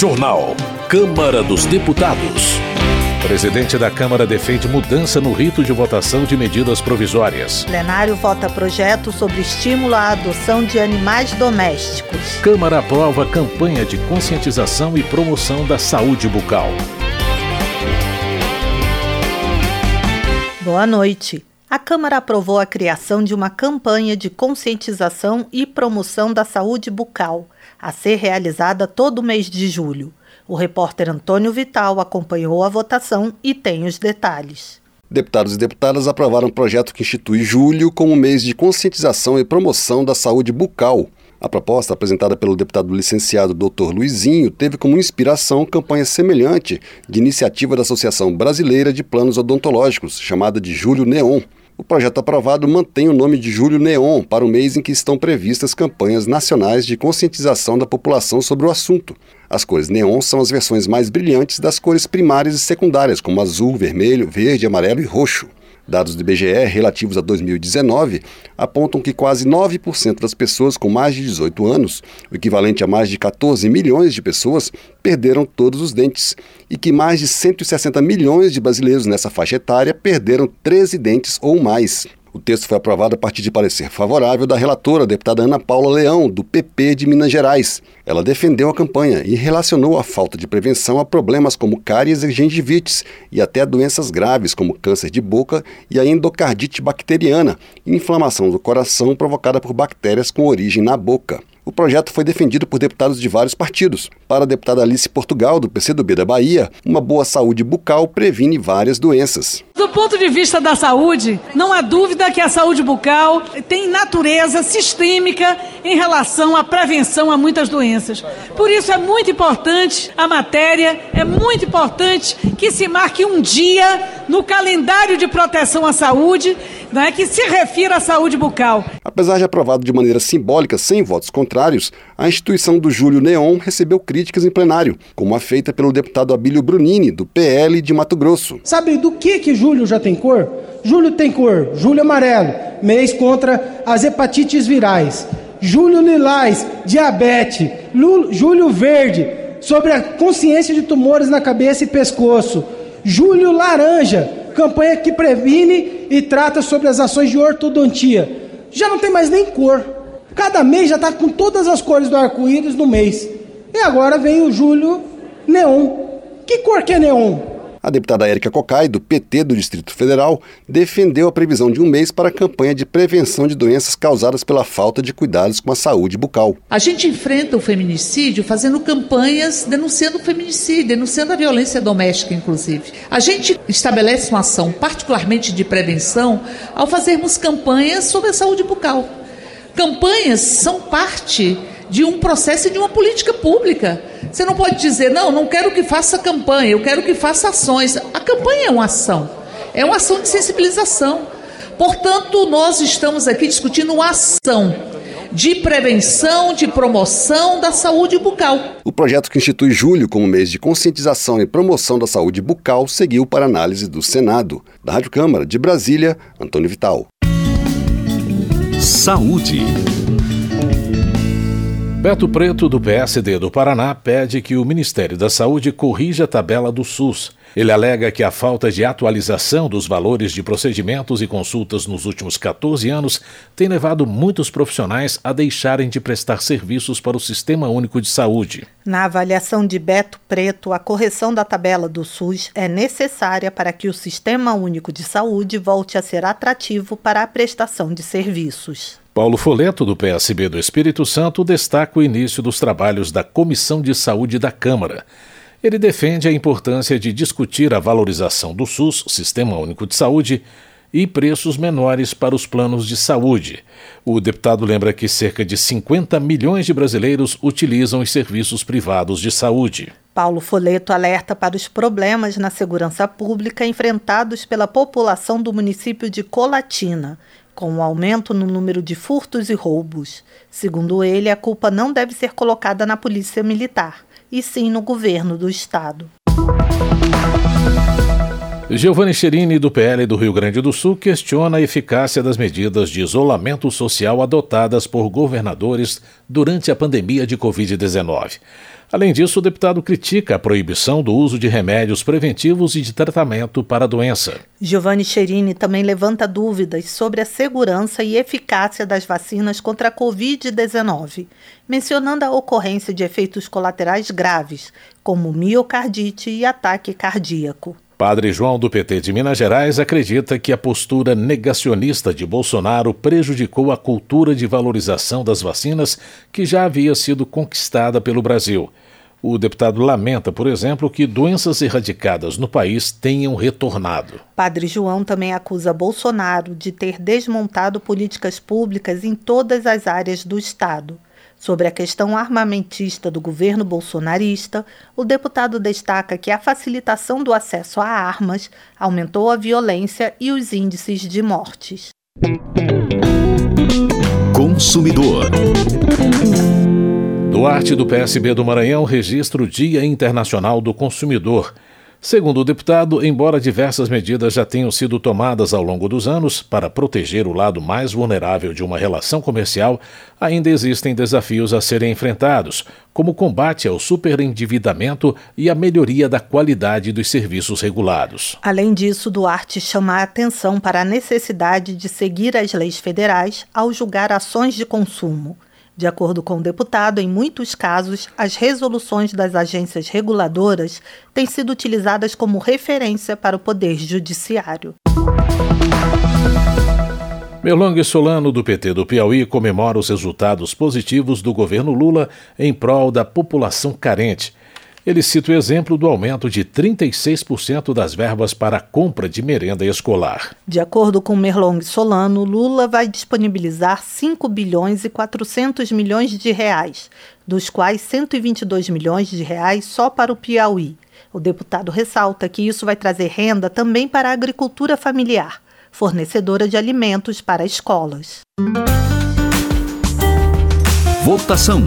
Jornal. Câmara dos Deputados. Presidente da Câmara defende mudança no rito de votação de medidas provisórias. Plenário vota projeto sobre estímulo à adoção de animais domésticos. Câmara aprova campanha de conscientização e promoção da saúde bucal. Boa noite. A Câmara aprovou a criação de uma campanha de conscientização e promoção da saúde bucal, a ser realizada todo mês de julho. O repórter Antônio Vital acompanhou a votação e tem os detalhes. Deputados e deputadas aprovaram um projeto que institui julho como mês de conscientização e promoção da saúde bucal. A proposta, apresentada pelo deputado licenciado Dr. Luizinho, teve como inspiração campanha semelhante de iniciativa da Associação Brasileira de Planos Odontológicos, chamada de Julho Neon. O projeto aprovado mantém o nome de Julho Neon para o mês em que estão previstas campanhas nacionais de conscientização da população sobre o assunto. As cores neon são as versões mais brilhantes das cores primárias e secundárias, como azul, vermelho, verde, amarelo e roxo. Dados do IBGE relativos a 2019 apontam que quase 9% das pessoas com mais de 18 anos, o equivalente a mais de 14 milhões de pessoas, perderam todos os dentes e que mais de 160 milhões de brasileiros nessa faixa etária perderam 13 dentes ou mais. O texto foi aprovado a partir de parecer favorável da relatora, deputada Ana Paula Leão, do PP de Minas Gerais. Ela defendeu a campanha e relacionou a falta de prevenção a problemas como cáries e gengivites e até doenças graves como câncer de boca e a endocardite bacteriana, inflamação do coração provocada por bactérias com origem na boca. O projeto foi defendido por deputados de vários partidos. Para a deputada Alice Portugal, do PCdoB da Bahia, uma boa saúde bucal previne várias doenças. Do ponto de vista da saúde, não há dúvida que a saúde bucal tem natureza sistêmica em relação à prevenção a muitas doenças. Por isso é muito importante a matéria, é muito importante que se marque um dia no calendário de proteção à saúde né, que se refira à saúde bucal. Apesar de aprovado de maneira simbólica, sem votos contrários, a instituição do Júlio Neon recebeu críticas em plenário, como a feita pelo deputado Abílio Brunini, do PL de Mato Grosso. Sabe do que que Júlio já tem cor? Júlio tem cor, Júlio amarelo, mês contra as hepatites virais. Júlio lilás, diabetes. Júlio verde, sobre a consciência de tumores na cabeça e pescoço. Júlio laranja, campanha que previne e trata sobre as ações de ortodontia. Já não tem mais nem cor. Cada mês já está com todas as cores do arco-íris no mês. E agora vem o julho neon. Que cor que é neon? A deputada Érica Cocai, do PT do Distrito Federal, defendeu a previsão de um mês para a campanha de prevenção de doenças causadas pela falta de cuidados com a saúde bucal. A gente enfrenta o feminicídio fazendo campanhas denunciando o feminicídio, denunciando a violência doméstica, inclusive. A gente estabelece uma ação particularmente de prevenção ao fazermos campanhas sobre a saúde bucal. Campanhas são parte de um processo e de uma política pública. Você não pode dizer, não, não quero que faça campanha, eu quero que faça ações. A campanha é uma ação, é uma ação de sensibilização. Portanto, nós estamos aqui discutindo uma ação de prevenção, de promoção da saúde bucal. O projeto que institui julho como mês de conscientização e promoção da saúde bucal seguiu para análise do Senado. Da Rádio Câmara de Brasília, Antônio Vital. Saúde. Beto Preto, do PSD do Paraná, pede que o Ministério da Saúde corrija a tabela do SUS. Ele alega que a falta de atualização dos valores de procedimentos e consultas nos últimos 14 anos tem levado muitos profissionais a deixarem de prestar serviços para o Sistema Único de Saúde. Na avaliação de Beto Preto, a correção da tabela do SUS é necessária para que o Sistema Único de Saúde volte a ser atrativo para a prestação de serviços. Paulo Foleto, do PSB do Espírito Santo, destaca o início dos trabalhos da Comissão de Saúde da Câmara. Ele defende a importância de discutir a valorização do SUS, Sistema Único de Saúde, e preços menores para os planos de saúde. O deputado lembra que cerca de 50 milhões de brasileiros utilizam os serviços privados de saúde. Paulo Foleto alerta para os problemas na segurança pública enfrentados pela população do município de Colatina com o um aumento no número de furtos e roubos. Segundo ele, a culpa não deve ser colocada na Polícia Militar, e sim no governo do Estado. Giovanni Cherini, do PL do Rio Grande do Sul, questiona a eficácia das medidas de isolamento social adotadas por governadores durante a pandemia de Covid-19. Além disso, o deputado critica a proibição do uso de remédios preventivos e de tratamento para a doença. Giovanni Cherini também levanta dúvidas sobre a segurança e eficácia das vacinas contra a Covid-19, mencionando a ocorrência de efeitos colaterais graves, como miocardite e ataque cardíaco. Padre João do PT de Minas Gerais acredita que a postura negacionista de Bolsonaro prejudicou a cultura de valorização das vacinas que já havia sido conquistada pelo Brasil. O deputado lamenta, por exemplo, que doenças erradicadas no país tenham retornado. Padre João também acusa Bolsonaro de ter desmontado políticas públicas em todas as áreas do Estado. Sobre a questão armamentista do governo bolsonarista, o deputado destaca que a facilitação do acesso a armas aumentou a violência e os índices de mortes. Consumidor. Duarte do PSB do Maranhão registra o Dia Internacional do Consumidor Segundo o deputado, embora diversas medidas já tenham sido tomadas ao longo dos anos para proteger o lado mais vulnerável de uma relação comercial, ainda existem desafios a serem enfrentados, como o combate ao superendividamento e a melhoria da qualidade dos serviços regulados. Além disso, Duarte chama a atenção para a necessidade de seguir as leis federais ao julgar ações de consumo. De acordo com o deputado, em muitos casos, as resoluções das agências reguladoras têm sido utilizadas como referência para o Poder Judiciário. Melong Solano, do PT do Piauí, comemora os resultados positivos do governo Lula em prol da população carente ele cita o exemplo do aumento de 36% das verbas para a compra de merenda escolar. De acordo com Merlong Solano, Lula vai disponibilizar 5 bilhões e 400 milhões de reais, dos quais 122 milhões de reais só para o Piauí. O deputado ressalta que isso vai trazer renda também para a agricultura familiar, fornecedora de alimentos para escolas. Votação.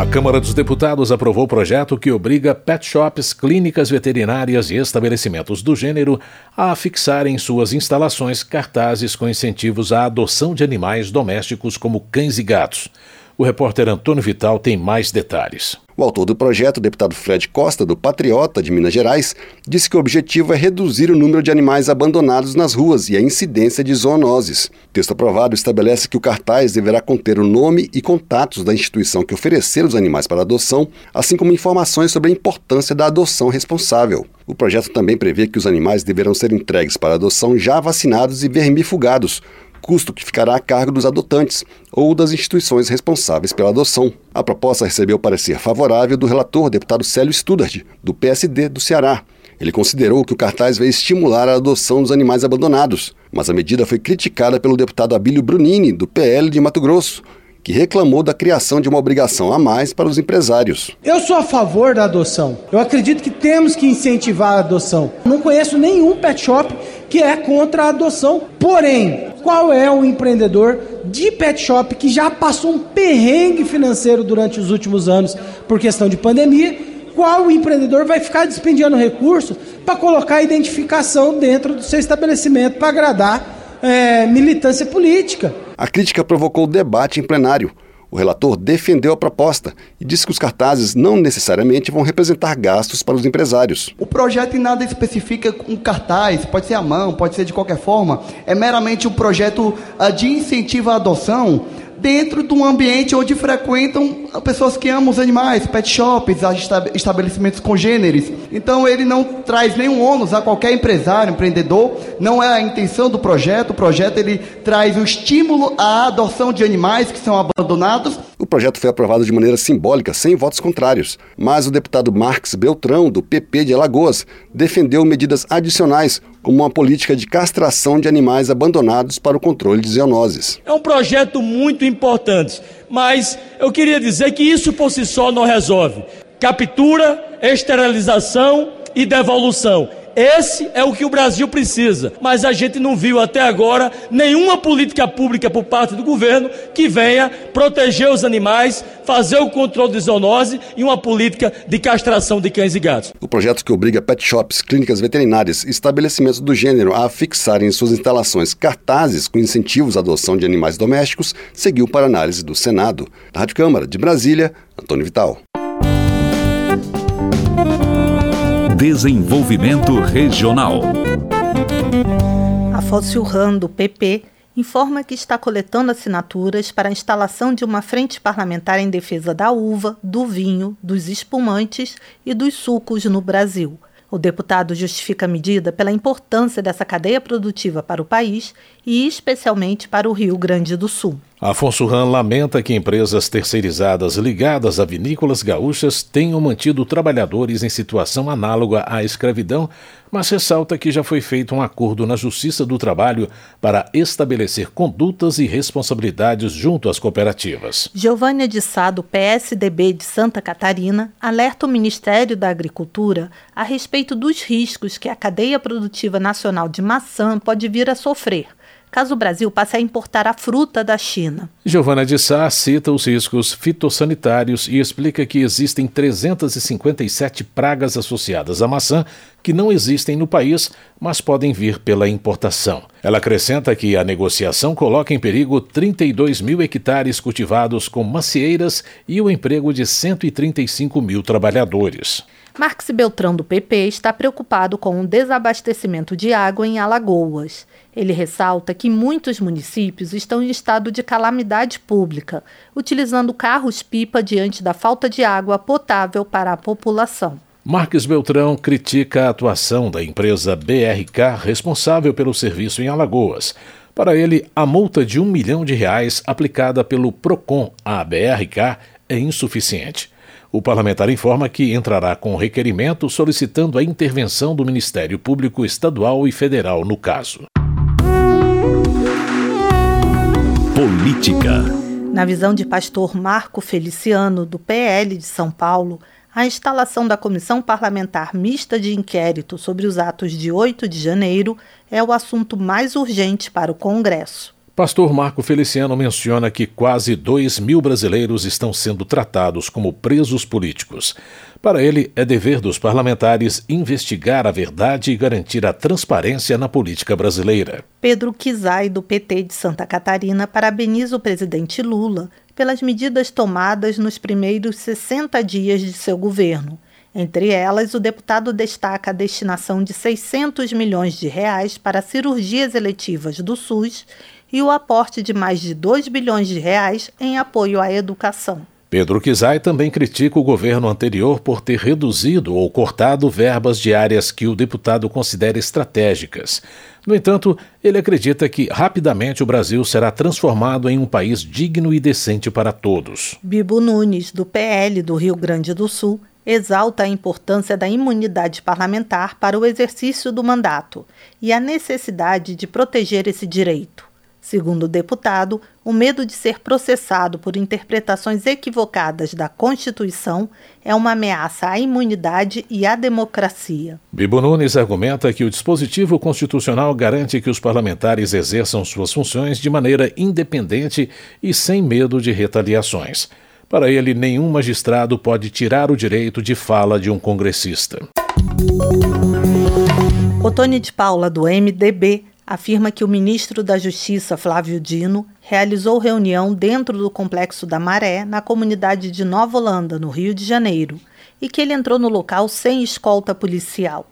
A Câmara dos Deputados aprovou o projeto que obriga pet shops, clínicas veterinárias e estabelecimentos do gênero a fixarem em suas instalações cartazes com incentivos à adoção de animais domésticos como cães e gatos. O repórter Antônio Vital tem mais detalhes. O autor do projeto, o deputado Fred Costa, do Patriota de Minas Gerais, disse que o objetivo é reduzir o número de animais abandonados nas ruas e a incidência de zoonoses. O texto aprovado estabelece que o cartaz deverá conter o nome e contatos da instituição que oferecer os animais para adoção, assim como informações sobre a importância da adoção responsável. O projeto também prevê que os animais deverão ser entregues para adoção já vacinados e vermifugados, custo que ficará a cargo dos adotantes ou das instituições responsáveis pela adoção. A proposta recebeu parecer favorável do relator deputado Célio Studard, do PSD do Ceará. Ele considerou que o cartaz veio estimular a adoção dos animais abandonados, mas a medida foi criticada pelo deputado Abílio Brunini, do PL de Mato Grosso, que reclamou da criação de uma obrigação a mais para os empresários. Eu sou a favor da adoção. Eu acredito que temos que incentivar a adoção. Não conheço nenhum pet shop que é contra a adoção. Porém, qual é o empreendedor de pet shop que já passou um perrengue financeiro durante os últimos anos por questão de pandemia? Qual empreendedor vai ficar despendiando recursos para colocar a identificação dentro do seu estabelecimento para agradar é, militância política. A crítica provocou debate em plenário. O relator defendeu a proposta e disse que os cartazes não necessariamente vão representar gastos para os empresários. O projeto em nada especifica um cartaz, pode ser à mão, pode ser de qualquer forma. É meramente um projeto uh, de incentivo à adoção dentro de um ambiente onde frequentam pessoas que amam os animais, pet shops, estabelecimentos congêneres. Então ele não traz nenhum ônus a qualquer empresário, empreendedor, não é a intenção do projeto. O projeto ele traz o estímulo à adoção de animais que são abandonados. O projeto foi aprovado de maneira simbólica, sem votos contrários, mas o deputado Marques Beltrão, do PP de Alagoas, defendeu medidas adicionais como uma política de castração de animais abandonados para o controle de zoonoses. É um projeto muito importante, mas eu queria dizer que isso por si só não resolve. Captura, esterilização e devolução. Esse é o que o Brasil precisa. Mas a gente não viu até agora nenhuma política pública por parte do governo que venha proteger os animais, fazer o controle de zoonose e uma política de castração de cães e gatos. O projeto que obriga pet shops, clínicas veterinárias e estabelecimentos do gênero a fixarem em suas instalações cartazes com incentivos à adoção de animais domésticos seguiu para análise do Senado. Da Rádio Câmara de Brasília, Antônio Vital. Desenvolvimento Regional. A Fossilran do PP informa que está coletando assinaturas para a instalação de uma frente parlamentar em defesa da uva, do vinho, dos espumantes e dos sucos no Brasil. O deputado justifica a medida pela importância dessa cadeia produtiva para o país e especialmente para o Rio Grande do Sul. Afonso Ram lamenta que empresas terceirizadas ligadas a vinícolas gaúchas tenham mantido trabalhadores em situação análoga à escravidão, mas ressalta que já foi feito um acordo na Justiça do Trabalho para estabelecer condutas e responsabilidades junto às cooperativas. Giovânia de Sá, do PSDB de Santa Catarina, alerta o Ministério da Agricultura a respeito dos riscos que a cadeia produtiva nacional de maçã pode vir a sofrer caso o Brasil passe a importar a fruta da China. Giovana de Sá cita os riscos fitossanitários e explica que existem 357 pragas associadas à maçã que não existem no país, mas podem vir pela importação. Ela acrescenta que a negociação coloca em perigo 32 mil hectares cultivados com macieiras e o emprego de 135 mil trabalhadores. Marx Beltrão, do PP, está preocupado com o desabastecimento de água em Alagoas. Ele ressalta que muitos municípios estão em estado de calamidade pública, utilizando carros-pipa diante da falta de água potável para a população. Marques Beltrão critica a atuação da empresa BRK responsável pelo serviço em Alagoas. Para ele, a multa de um milhão de reais aplicada pelo PROCON à BRK é insuficiente. O parlamentar informa que entrará com requerimento solicitando a intervenção do Ministério Público Estadual e Federal no caso. Política. Na visão de pastor Marco Feliciano, do PL de São Paulo, a instalação da Comissão Parlamentar Mista de Inquérito sobre os atos de 8 de janeiro é o assunto mais urgente para o Congresso. Pastor Marco Feliciano menciona que quase 2 mil brasileiros estão sendo tratados como presos políticos. Para ele, é dever dos parlamentares investigar a verdade e garantir a transparência na política brasileira. Pedro Kizai, do PT de Santa Catarina, parabeniza o presidente Lula pelas medidas tomadas nos primeiros 60 dias de seu governo. Entre elas, o deputado destaca a destinação de 600 milhões de reais para cirurgias eletivas do SUS e o aporte de mais de 2 bilhões de reais em apoio à educação. Pedro Kizai também critica o governo anterior por ter reduzido ou cortado verbas de áreas que o deputado considera estratégicas. No entanto, ele acredita que rapidamente o Brasil será transformado em um país digno e decente para todos. Bibo Nunes, do PL do Rio Grande do Sul, exalta a importância da imunidade parlamentar para o exercício do mandato e a necessidade de proteger esse direito. Segundo o deputado, o medo de ser processado por interpretações equivocadas da Constituição é uma ameaça à imunidade e à democracia. Bibo Nunes argumenta que o dispositivo constitucional garante que os parlamentares exerçam suas funções de maneira independente e sem medo de retaliações. Para ele, nenhum magistrado pode tirar o direito de fala de um congressista. Otônio de Paula, do MDB, afirma que o ministro da Justiça, Flávio Dino, realizou reunião dentro do Complexo da Maré, na comunidade de Nova Holanda, no Rio de Janeiro, e que ele entrou no local sem escolta policial.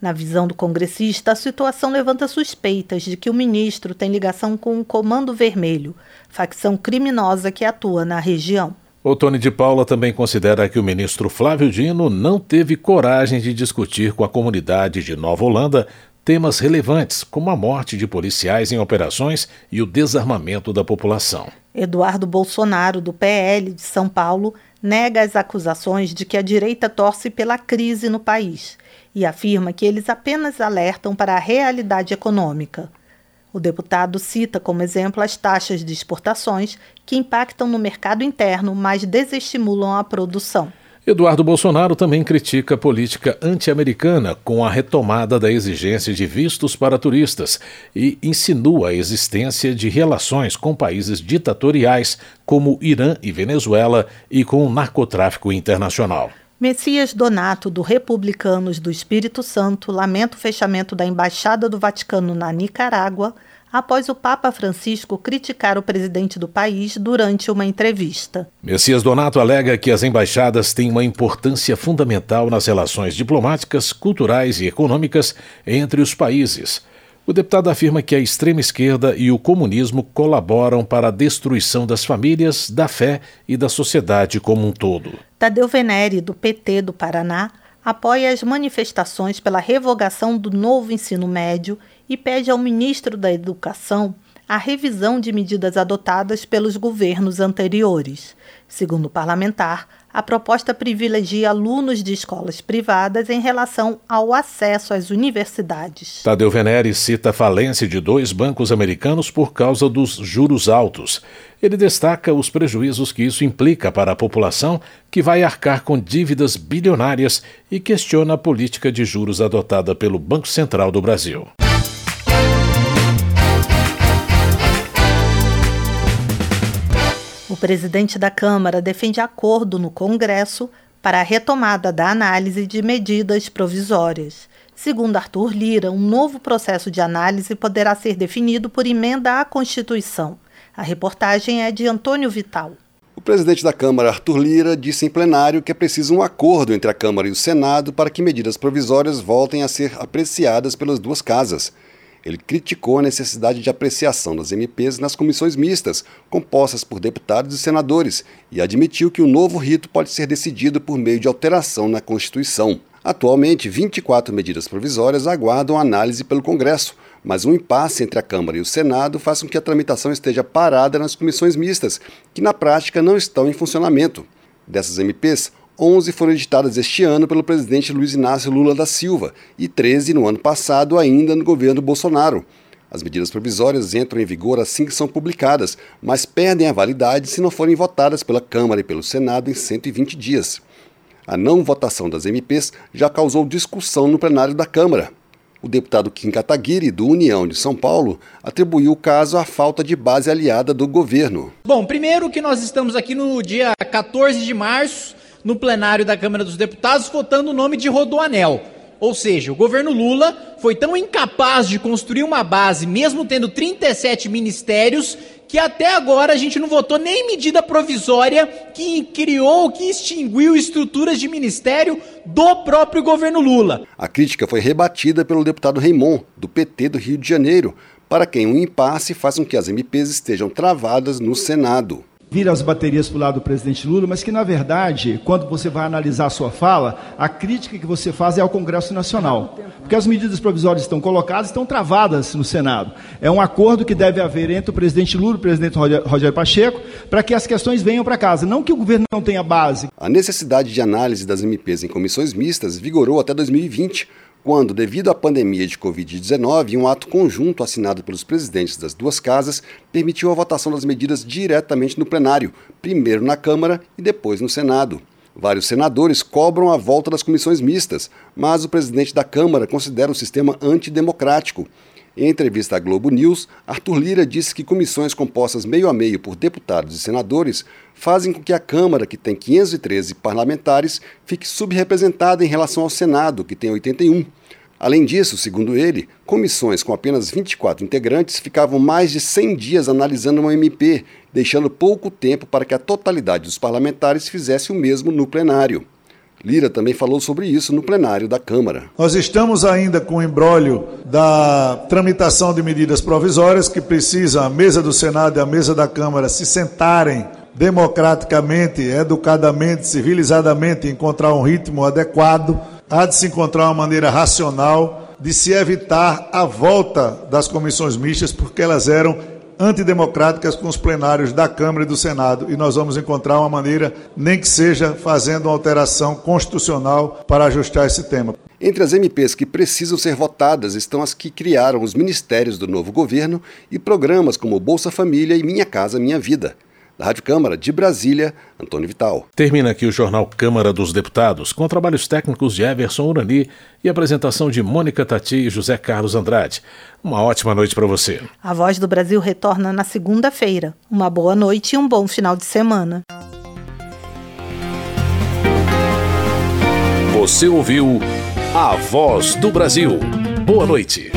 Na visão do congressista, a situação levanta suspeitas de que o ministro tem ligação com o Comando Vermelho, facção criminosa que atua na região. O Tony de Paula também considera que o ministro Flávio Dino não teve coragem de discutir com a comunidade de Nova Holanda temas relevantes, como a morte de policiais em operações e o desarmamento da população. Eduardo Bolsonaro, do PL de São Paulo, nega as acusações de que a direita torce pela crise no país e afirma que eles apenas alertam para a realidade econômica. O deputado cita como exemplo as taxas de exportações que impactam no mercado interno, mas desestimulam a produção. Eduardo Bolsonaro também critica a política anti-americana com a retomada da exigência de vistos para turistas e insinua a existência de relações com países ditatoriais como Irã e Venezuela e com o narcotráfico internacional. Messias Donato, do Republicanos do Espírito Santo, lamenta o fechamento da Embaixada do Vaticano na Nicarágua após o Papa Francisco criticar o presidente do país durante uma entrevista. Messias Donato alega que as embaixadas têm uma importância fundamental nas relações diplomáticas, culturais e econômicas entre os países. O deputado afirma que a extrema esquerda e o comunismo colaboram para a destruição das famílias, da fé e da sociedade como um todo. Tadeu Venere, do PT do Paraná, apoia as manifestações pela revogação do novo ensino médio e pede ao ministro da Educação a revisão de medidas adotadas pelos governos anteriores. Segundo o parlamentar, a proposta privilegia alunos de escolas privadas em relação ao acesso às universidades. Tadeu Venere cita a falência de dois bancos americanos por causa dos juros altos. Ele destaca os prejuízos que isso implica para a população, que vai arcar com dívidas bilionárias, e questiona a política de juros adotada pelo Banco Central do Brasil. Presidente da Câmara defende acordo no Congresso para a retomada da análise de medidas provisórias. Segundo Arthur Lira, um novo processo de análise poderá ser definido por emenda à Constituição. A reportagem é de Antônio Vital. O presidente da Câmara, Arthur Lira, disse em plenário que é preciso um acordo entre a Câmara e o Senado para que medidas provisórias voltem a ser apreciadas pelas duas casas. Ele criticou a necessidade de apreciação das MPs nas comissões mistas, compostas por deputados e senadores, e admitiu que o novo rito pode ser decidido por meio de alteração na Constituição. Atualmente, 24 medidas provisórias aguardam análise pelo Congresso, mas um impasse entre a Câmara e o Senado faz com que a tramitação esteja parada nas comissões mistas, que na prática não estão em funcionamento. Dessas MPs, 11 foram editadas este ano pelo presidente Luiz Inácio Lula da Silva e 13 no ano passado, ainda no governo Bolsonaro. As medidas provisórias entram em vigor assim que são publicadas, mas perdem a validade se não forem votadas pela Câmara e pelo Senado em 120 dias. A não votação das MPs já causou discussão no plenário da Câmara. O deputado Kim Kataguiri, do União de São Paulo, atribuiu o caso à falta de base aliada do governo. Bom, primeiro que nós estamos aqui no dia 14 de março, no plenário da Câmara dos Deputados votando o nome de Rodoanel. Ou seja, o governo Lula foi tão incapaz de construir uma base, mesmo tendo 37 ministérios, que até agora a gente não votou nem medida provisória que criou, que extinguiu estruturas de ministério do próprio governo Lula. A crítica foi rebatida pelo deputado Raimon, do PT do Rio de Janeiro, para quem um impasse faz com que as MPs estejam travadas no Senado vira as baterias para o lado do presidente Lula, mas que, na verdade, quando você vai analisar a sua fala, a crítica que você faz é ao Congresso Nacional. Porque as medidas provisórias estão colocadas, estão travadas no Senado. É um acordo que deve haver entre o presidente Lula e o presidente Rogério Pacheco para que as questões venham para casa, não que o governo não tenha base. A necessidade de análise das MPs em comissões mistas vigorou até 2020 quando, devido à pandemia de Covid-19, um ato conjunto assinado pelos presidentes das duas casas permitiu a votação das medidas diretamente no plenário, primeiro na Câmara e depois no Senado. Vários senadores cobram a volta das comissões mistas, mas o presidente da Câmara considera o sistema antidemocrático em entrevista à Globo News, Arthur Lira disse que comissões compostas meio a meio por deputados e senadores fazem com que a Câmara, que tem 513 parlamentares, fique subrepresentada em relação ao Senado, que tem 81. Além disso, segundo ele, comissões com apenas 24 integrantes ficavam mais de 100 dias analisando uma MP, deixando pouco tempo para que a totalidade dos parlamentares fizesse o mesmo no plenário. Lira também falou sobre isso no plenário da Câmara. Nós estamos ainda com o embrólio da tramitação de medidas provisórias que precisa a mesa do Senado e a mesa da Câmara se sentarem democraticamente, educadamente, civilizadamente, encontrar um ritmo adequado, há de se encontrar uma maneira racional de se evitar a volta das comissões mistas, porque elas eram antidemocráticas com os plenários da Câmara e do Senado. E nós vamos encontrar uma maneira, nem que seja fazendo uma alteração constitucional para ajustar esse tema. Entre as MPs que precisam ser votadas estão as que criaram os ministérios do novo governo e programas como Bolsa Família e Minha Casa Minha Vida. Da Rádio Câmara de Brasília, Antônio Vital. Termina aqui o Jornal Câmara dos Deputados, com trabalhos técnicos de Everson Urani e apresentação de Mônica Tati e José Carlos Andrade. Uma ótima noite para você. A Voz do Brasil retorna na segunda-feira. Uma boa noite e um bom final de semana. Você ouviu A Voz do Brasil. Boa noite.